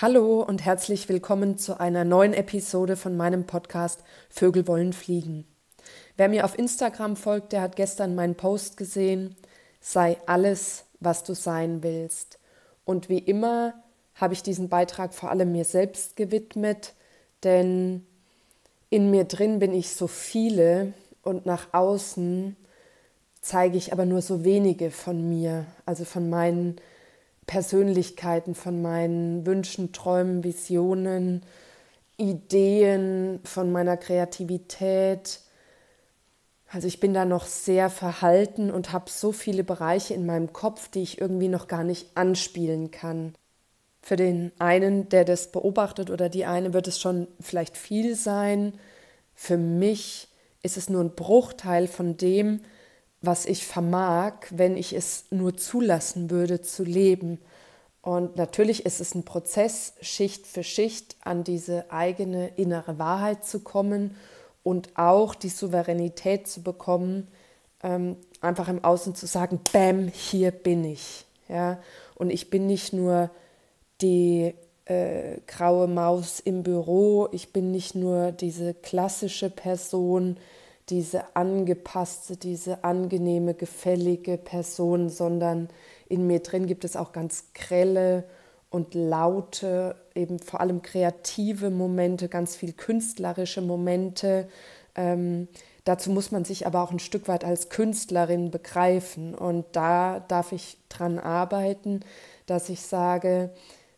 Hallo und herzlich willkommen zu einer neuen Episode von meinem Podcast Vögel wollen fliegen. Wer mir auf Instagram folgt, der hat gestern meinen Post gesehen, sei alles, was du sein willst. Und wie immer habe ich diesen Beitrag vor allem mir selbst gewidmet, denn in mir drin bin ich so viele und nach außen zeige ich aber nur so wenige von mir, also von meinen Persönlichkeiten, von meinen Wünschen, Träumen, Visionen, Ideen, von meiner Kreativität. Also ich bin da noch sehr verhalten und habe so viele Bereiche in meinem Kopf, die ich irgendwie noch gar nicht anspielen kann. Für den einen, der das beobachtet oder die eine, wird es schon vielleicht viel sein. Für mich ist es nur ein Bruchteil von dem, was ich vermag, wenn ich es nur zulassen würde zu leben. Und natürlich ist es ein Prozess, Schicht für Schicht an diese eigene innere Wahrheit zu kommen und auch die Souveränität zu bekommen, ähm, einfach im Außen zu sagen, Bäm, hier bin ich. Ja? Und ich bin nicht nur die äh, graue Maus im Büro, ich bin nicht nur diese klassische Person, diese angepasste, diese angenehme, gefällige Person, sondern in mir drin gibt es auch ganz grelle und laute, eben vor allem kreative Momente, ganz viel künstlerische Momente. Ähm, dazu muss man sich aber auch ein Stück weit als Künstlerin begreifen. Und da darf ich dran arbeiten, dass ich sage,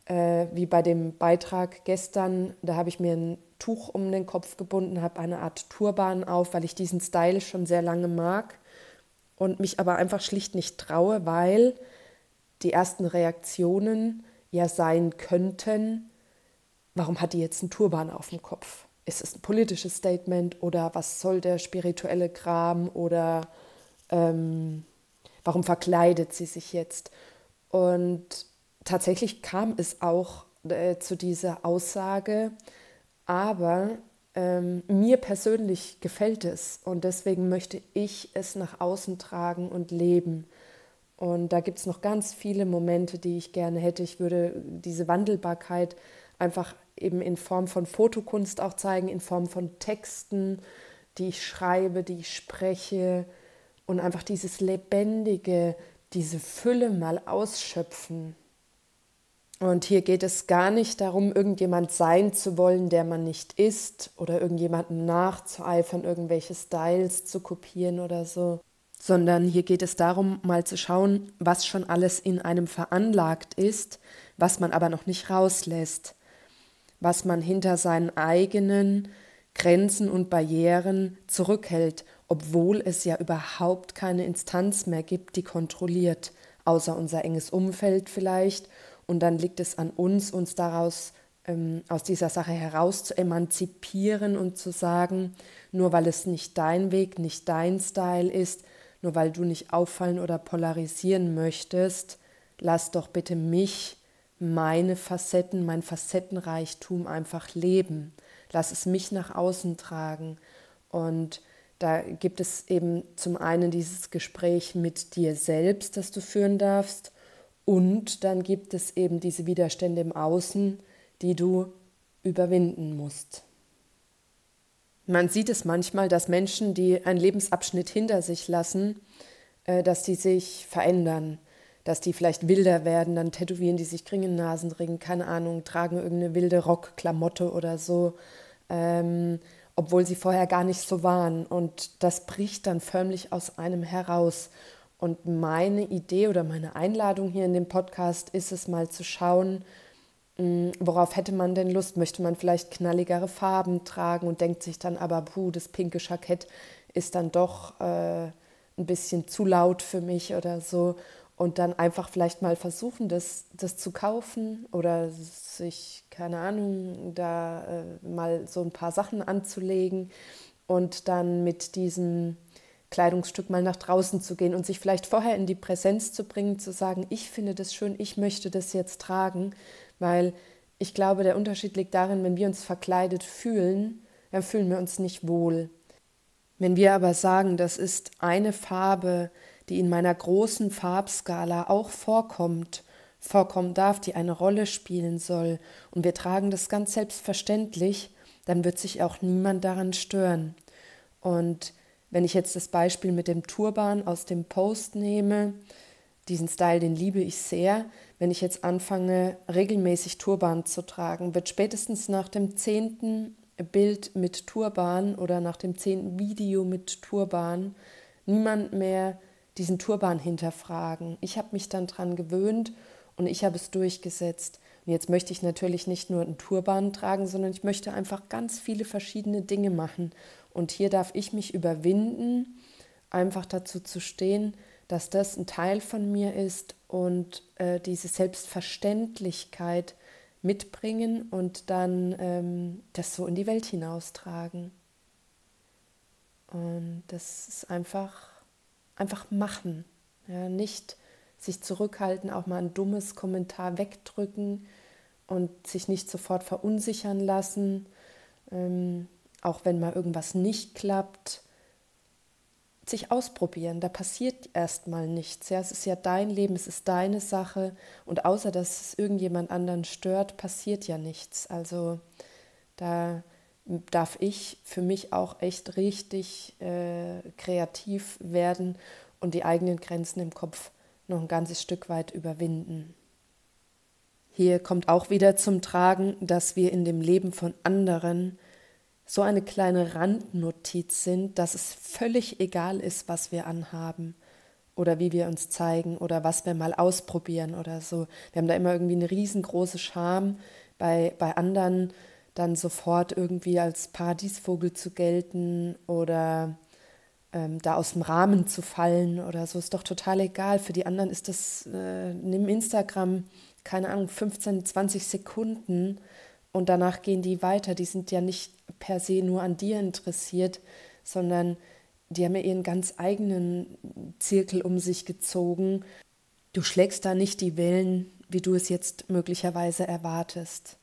äh, wie bei dem Beitrag gestern, da habe ich mir ein Tuch um den Kopf gebunden, habe eine Art Turban auf, weil ich diesen Style schon sehr lange mag und mich aber einfach schlicht nicht traue, weil die ersten Reaktionen ja sein könnten, warum hat die jetzt einen Turban auf dem Kopf? Ist es ein politisches Statement oder was soll der spirituelle Kram oder ähm, warum verkleidet sie sich jetzt? Und tatsächlich kam es auch äh, zu dieser Aussage, aber ähm, mir persönlich gefällt es und deswegen möchte ich es nach außen tragen und leben. Und da gibt es noch ganz viele Momente, die ich gerne hätte. Ich würde diese Wandelbarkeit einfach eben in Form von Fotokunst auch zeigen, in Form von Texten, die ich schreibe, die ich spreche und einfach dieses Lebendige, diese Fülle mal ausschöpfen. Und hier geht es gar nicht darum, irgendjemand sein zu wollen, der man nicht ist, oder irgendjemandem nachzueifern, irgendwelche Styles zu kopieren oder so, sondern hier geht es darum, mal zu schauen, was schon alles in einem veranlagt ist, was man aber noch nicht rauslässt, was man hinter seinen eigenen Grenzen und Barrieren zurückhält, obwohl es ja überhaupt keine Instanz mehr gibt, die kontrolliert, außer unser enges Umfeld vielleicht und dann liegt es an uns, uns daraus ähm, aus dieser Sache heraus zu emanzipieren und zu sagen, nur weil es nicht dein Weg, nicht dein Style ist, nur weil du nicht auffallen oder polarisieren möchtest, lass doch bitte mich, meine Facetten, mein Facettenreichtum einfach leben. Lass es mich nach außen tragen. Und da gibt es eben zum einen dieses Gespräch mit dir selbst, das du führen darfst, und dann gibt es eben diese Widerstände im Außen, die du überwinden musst. Man sieht es manchmal, dass Menschen, die einen Lebensabschnitt hinter sich lassen, äh, dass die sich verändern, dass die vielleicht wilder werden, dann tätowieren die sich Kringelnasenring, keine Ahnung, tragen irgendeine wilde Rockklamotte oder so, ähm, obwohl sie vorher gar nicht so waren. Und das bricht dann förmlich aus einem heraus. Und meine Idee oder meine Einladung hier in dem Podcast ist es mal zu schauen, mm, worauf hätte man denn Lust? Möchte man vielleicht knalligere Farben tragen und denkt sich dann aber, puh, das pinke Jackett ist dann doch äh, ein bisschen zu laut für mich oder so. Und dann einfach vielleicht mal versuchen, das, das zu kaufen oder sich, keine Ahnung, da äh, mal so ein paar Sachen anzulegen und dann mit diesem Kleidungsstück mal nach draußen zu gehen und sich vielleicht vorher in die Präsenz zu bringen, zu sagen, ich finde das schön, ich möchte das jetzt tragen, weil ich glaube, der Unterschied liegt darin, wenn wir uns verkleidet fühlen, dann fühlen wir uns nicht wohl. Wenn wir aber sagen, das ist eine Farbe, die in meiner großen Farbskala auch vorkommt, vorkommen darf, die eine Rolle spielen soll, und wir tragen das ganz selbstverständlich, dann wird sich auch niemand daran stören. Und wenn ich jetzt das Beispiel mit dem Turban aus dem Post nehme, diesen Style, den liebe ich sehr. Wenn ich jetzt anfange, regelmäßig Turban zu tragen, wird spätestens nach dem zehnten Bild mit Turban oder nach dem zehnten Video mit Turban niemand mehr diesen Turban hinterfragen. Ich habe mich dann daran gewöhnt und ich habe es durchgesetzt. Und jetzt möchte ich natürlich nicht nur einen Turban tragen, sondern ich möchte einfach ganz viele verschiedene Dinge machen. Und hier darf ich mich überwinden, einfach dazu zu stehen, dass das ein Teil von mir ist und äh, diese Selbstverständlichkeit mitbringen und dann ähm, das so in die Welt hinaustragen. Und das ist einfach, einfach machen. Ja, nicht sich zurückhalten, auch mal ein dummes Kommentar wegdrücken und sich nicht sofort verunsichern lassen, ähm, auch wenn mal irgendwas nicht klappt sich ausprobieren. Da passiert erstmal nichts. Ja, es ist ja dein Leben, es ist deine Sache und außer dass es irgendjemand anderen stört, passiert ja nichts. Also da darf ich für mich auch echt richtig äh, kreativ werden und die eigenen Grenzen im Kopf noch ein ganzes Stück weit überwinden. Hier kommt auch wieder zum Tragen, dass wir in dem Leben von anderen so eine kleine Randnotiz sind, dass es völlig egal ist, was wir anhaben oder wie wir uns zeigen oder was wir mal ausprobieren oder so. Wir haben da immer irgendwie eine riesengroße Scham, bei, bei anderen dann sofort irgendwie als Paradiesvogel zu gelten oder ähm, da aus dem Rahmen zu fallen oder so. Ist doch total egal. Für die anderen ist das, äh, nimm Instagram, keine Ahnung, 15, 20 Sekunden und danach gehen die weiter. Die sind ja nicht per se nur an dir interessiert, sondern die haben ja ihren ganz eigenen Zirkel um sich gezogen. Du schlägst da nicht die Wellen, wie du es jetzt möglicherweise erwartest.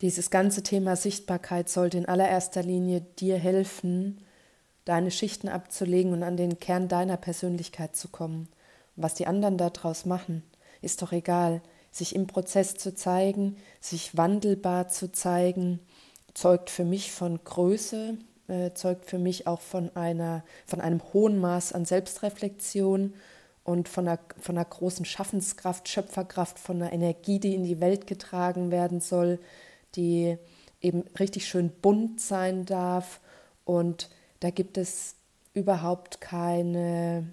Dieses ganze Thema Sichtbarkeit sollte in allererster Linie dir helfen, deine Schichten abzulegen und an den Kern deiner Persönlichkeit zu kommen. Was die anderen daraus machen, ist doch egal sich im Prozess zu zeigen, sich wandelbar zu zeigen, zeugt für mich von Größe, äh, zeugt für mich auch von, einer, von einem hohen Maß an Selbstreflexion und von einer, von einer großen Schaffenskraft, Schöpferkraft, von einer Energie, die in die Welt getragen werden soll, die eben richtig schön bunt sein darf. Und da gibt es überhaupt keine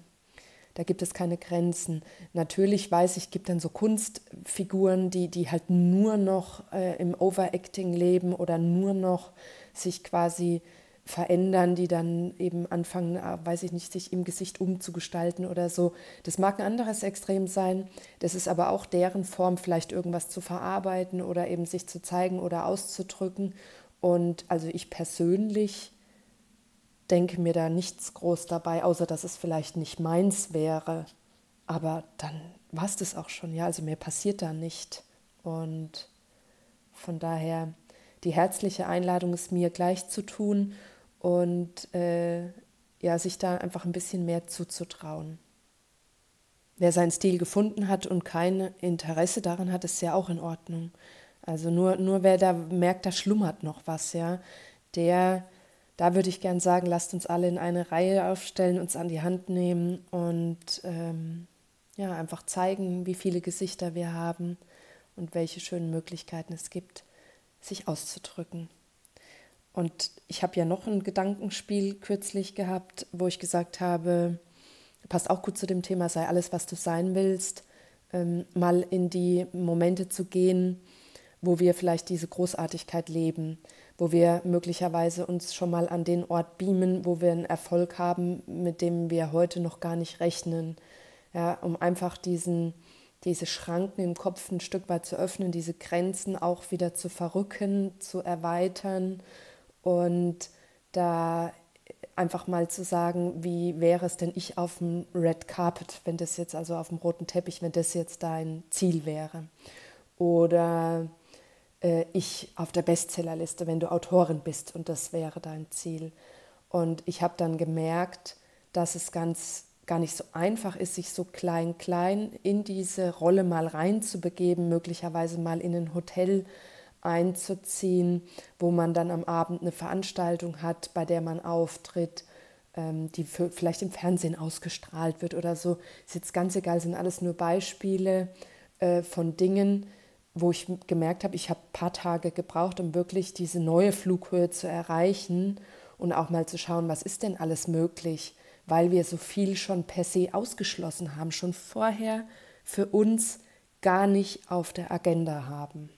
da gibt es keine Grenzen. Natürlich weiß ich, gibt dann so Kunstfiguren, die, die halt nur noch äh, im Overacting leben oder nur noch sich quasi verändern, die dann eben anfangen, äh, weiß ich nicht, sich im Gesicht umzugestalten oder so. Das mag ein anderes Extrem sein. Das ist aber auch deren Form, vielleicht irgendwas zu verarbeiten oder eben sich zu zeigen oder auszudrücken. Und also ich persönlich denke mir da nichts groß dabei, außer dass es vielleicht nicht meins wäre. Aber dann war es das auch schon, ja. Also mir passiert da nicht. Und von daher die herzliche Einladung ist mir gleich zu tun und äh, ja, sich da einfach ein bisschen mehr zuzutrauen. Wer seinen Stil gefunden hat und kein Interesse daran hat, ist ja auch in Ordnung. Also nur, nur wer da merkt, da schlummert noch was, ja, der da würde ich gern sagen, lasst uns alle in eine Reihe aufstellen, uns an die Hand nehmen und ähm, ja, einfach zeigen, wie viele Gesichter wir haben und welche schönen Möglichkeiten es gibt, sich auszudrücken. Und ich habe ja noch ein Gedankenspiel kürzlich gehabt, wo ich gesagt habe, passt auch gut zu dem Thema, sei alles, was du sein willst, ähm, mal in die Momente zu gehen, wo wir vielleicht diese Großartigkeit leben wo wir möglicherweise uns schon mal an den Ort beamen, wo wir einen Erfolg haben, mit dem wir heute noch gar nicht rechnen. Ja, um einfach diesen, diese Schranken im Kopf ein Stück weit zu öffnen, diese Grenzen auch wieder zu verrücken, zu erweitern und da einfach mal zu sagen, wie wäre es denn ich auf dem Red Carpet, wenn das jetzt also auf dem roten Teppich, wenn das jetzt dein Ziel wäre. Oder äh, ich auf der Bestsellerliste, wenn du Autorin bist und das wäre dein Ziel. Und ich habe dann gemerkt, dass es ganz, gar nicht so einfach ist, sich so klein, klein in diese Rolle mal reinzubegeben, möglicherweise mal in ein Hotel einzuziehen, wo man dann am Abend eine Veranstaltung hat, bei der man auftritt, ähm, die vielleicht im Fernsehen ausgestrahlt wird oder so. Ist jetzt ganz egal, sind alles nur Beispiele äh, von Dingen, wo ich gemerkt habe, ich habe ein paar Tage gebraucht, um wirklich diese neue Flughöhe zu erreichen und auch mal zu schauen, was ist denn alles möglich, weil wir so viel schon per se ausgeschlossen haben, schon vorher für uns gar nicht auf der Agenda haben.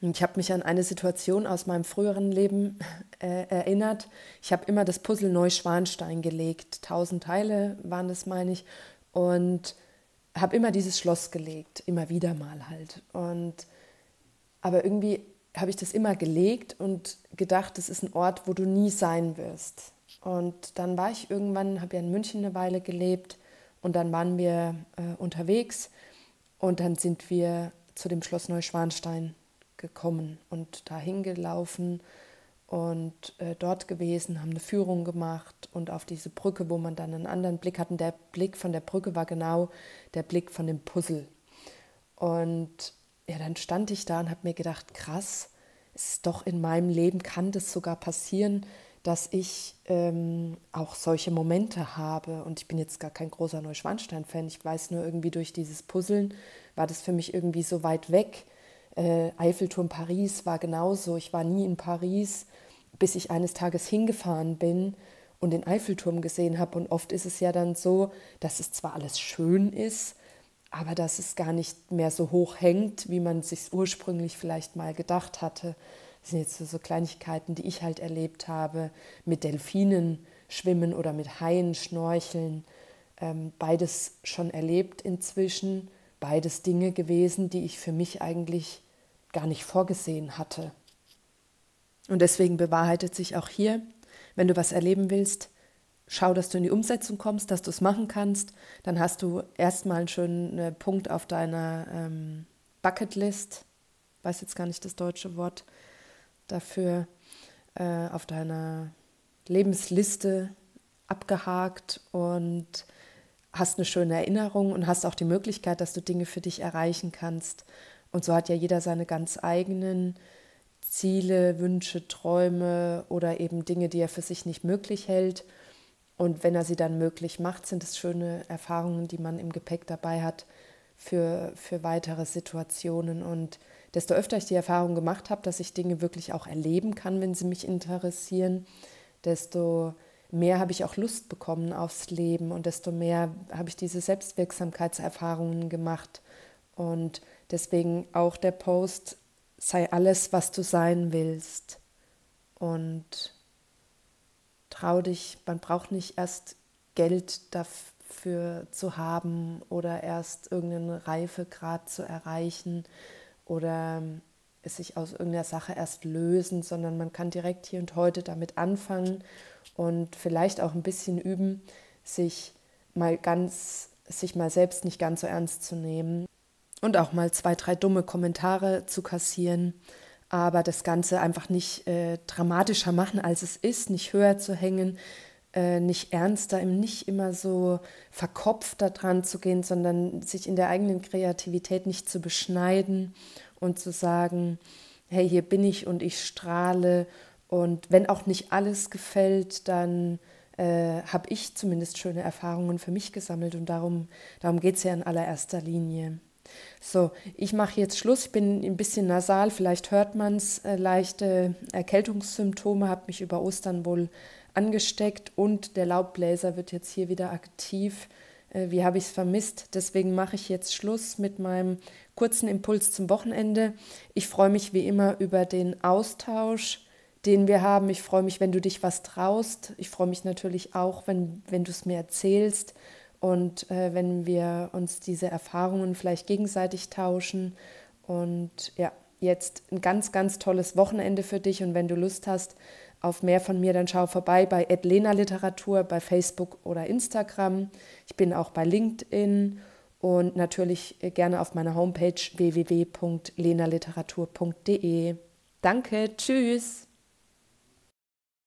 Ich habe mich an eine Situation aus meinem früheren Leben äh, erinnert. Ich habe immer das Puzzle Neuschwanstein gelegt. Tausend Teile waren das, meine ich. Und habe immer dieses Schloss gelegt, immer wieder mal halt. Und aber irgendwie habe ich das immer gelegt und gedacht, das ist ein Ort, wo du nie sein wirst. Und dann war ich irgendwann, habe ja in München eine Weile gelebt und dann waren wir äh, unterwegs und dann sind wir zu dem Schloss Neuschwanstein gekommen und dahin gelaufen und äh, dort gewesen, haben eine Führung gemacht und auf diese Brücke, wo man dann einen anderen Blick hat. Und der Blick von der Brücke war genau der Blick von dem Puzzle. Und ja, dann stand ich da und habe mir gedacht, krass, ist doch in meinem Leben, kann das sogar passieren, dass ich ähm, auch solche Momente habe. Und ich bin jetzt gar kein großer Neuschwanstein-Fan. Ich weiß nur irgendwie durch dieses Puzzeln war das für mich irgendwie so weit weg. Äh, Eiffelturm Paris war genauso. Ich war nie in Paris bis ich eines Tages hingefahren bin und den Eiffelturm gesehen habe. Und oft ist es ja dann so, dass es zwar alles schön ist, aber dass es gar nicht mehr so hoch hängt, wie man sich ursprünglich vielleicht mal gedacht hatte. Das sind jetzt so Kleinigkeiten, die ich halt erlebt habe, mit Delfinen schwimmen oder mit Haien schnorcheln. Ähm, beides schon erlebt inzwischen, beides Dinge gewesen, die ich für mich eigentlich gar nicht vorgesehen hatte. Und deswegen bewahrheitet sich auch hier, wenn du was erleben willst, schau, dass du in die Umsetzung kommst, dass du es machen kannst. Dann hast du erstmal einen schönen äh, Punkt auf deiner ähm, Bucketlist, weiß jetzt gar nicht das deutsche Wort dafür, äh, auf deiner Lebensliste abgehakt und hast eine schöne Erinnerung und hast auch die Möglichkeit, dass du Dinge für dich erreichen kannst. Und so hat ja jeder seine ganz eigenen Ziele, Wünsche, Träume oder eben Dinge, die er für sich nicht möglich hält. Und wenn er sie dann möglich macht, sind es schöne Erfahrungen, die man im Gepäck dabei hat für, für weitere Situationen. Und desto öfter ich die Erfahrung gemacht habe, dass ich Dinge wirklich auch erleben kann, wenn sie mich interessieren, desto mehr habe ich auch Lust bekommen aufs Leben und desto mehr habe ich diese Selbstwirksamkeitserfahrungen gemacht. Und deswegen auch der Post sei alles, was du sein willst. Und trau dich, man braucht nicht erst Geld dafür zu haben oder erst irgendeinen Reifegrad zu erreichen oder sich aus irgendeiner Sache erst lösen, sondern man kann direkt hier und heute damit anfangen und vielleicht auch ein bisschen üben, sich mal ganz, sich mal selbst nicht ganz so ernst zu nehmen und auch mal zwei, drei dumme Kommentare zu kassieren, aber das Ganze einfach nicht äh, dramatischer machen, als es ist, nicht höher zu hängen, äh, nicht ernster, nicht immer so verkopft da dran zu gehen, sondern sich in der eigenen Kreativität nicht zu beschneiden und zu sagen, hey, hier bin ich und ich strahle und wenn auch nicht alles gefällt, dann äh, habe ich zumindest schöne Erfahrungen für mich gesammelt und darum, darum geht es ja in allererster Linie. So, ich mache jetzt Schluss. Ich bin ein bisschen nasal, vielleicht hört man es. Äh, leichte Erkältungssymptome, habe mich über Ostern wohl angesteckt und der Laubbläser wird jetzt hier wieder aktiv. Äh, wie habe ich es vermisst? Deswegen mache ich jetzt Schluss mit meinem kurzen Impuls zum Wochenende. Ich freue mich wie immer über den Austausch, den wir haben. Ich freue mich, wenn du dich was traust. Ich freue mich natürlich auch, wenn, wenn du es mir erzählst und äh, wenn wir uns diese Erfahrungen vielleicht gegenseitig tauschen. Und ja, jetzt ein ganz, ganz tolles Wochenende für dich. Und wenn du Lust hast auf mehr von mir, dann schau vorbei bei Edlena Literatur bei Facebook oder Instagram. Ich bin auch bei LinkedIn und natürlich gerne auf meiner Homepage www.lenaliteratur.de. Danke, tschüss.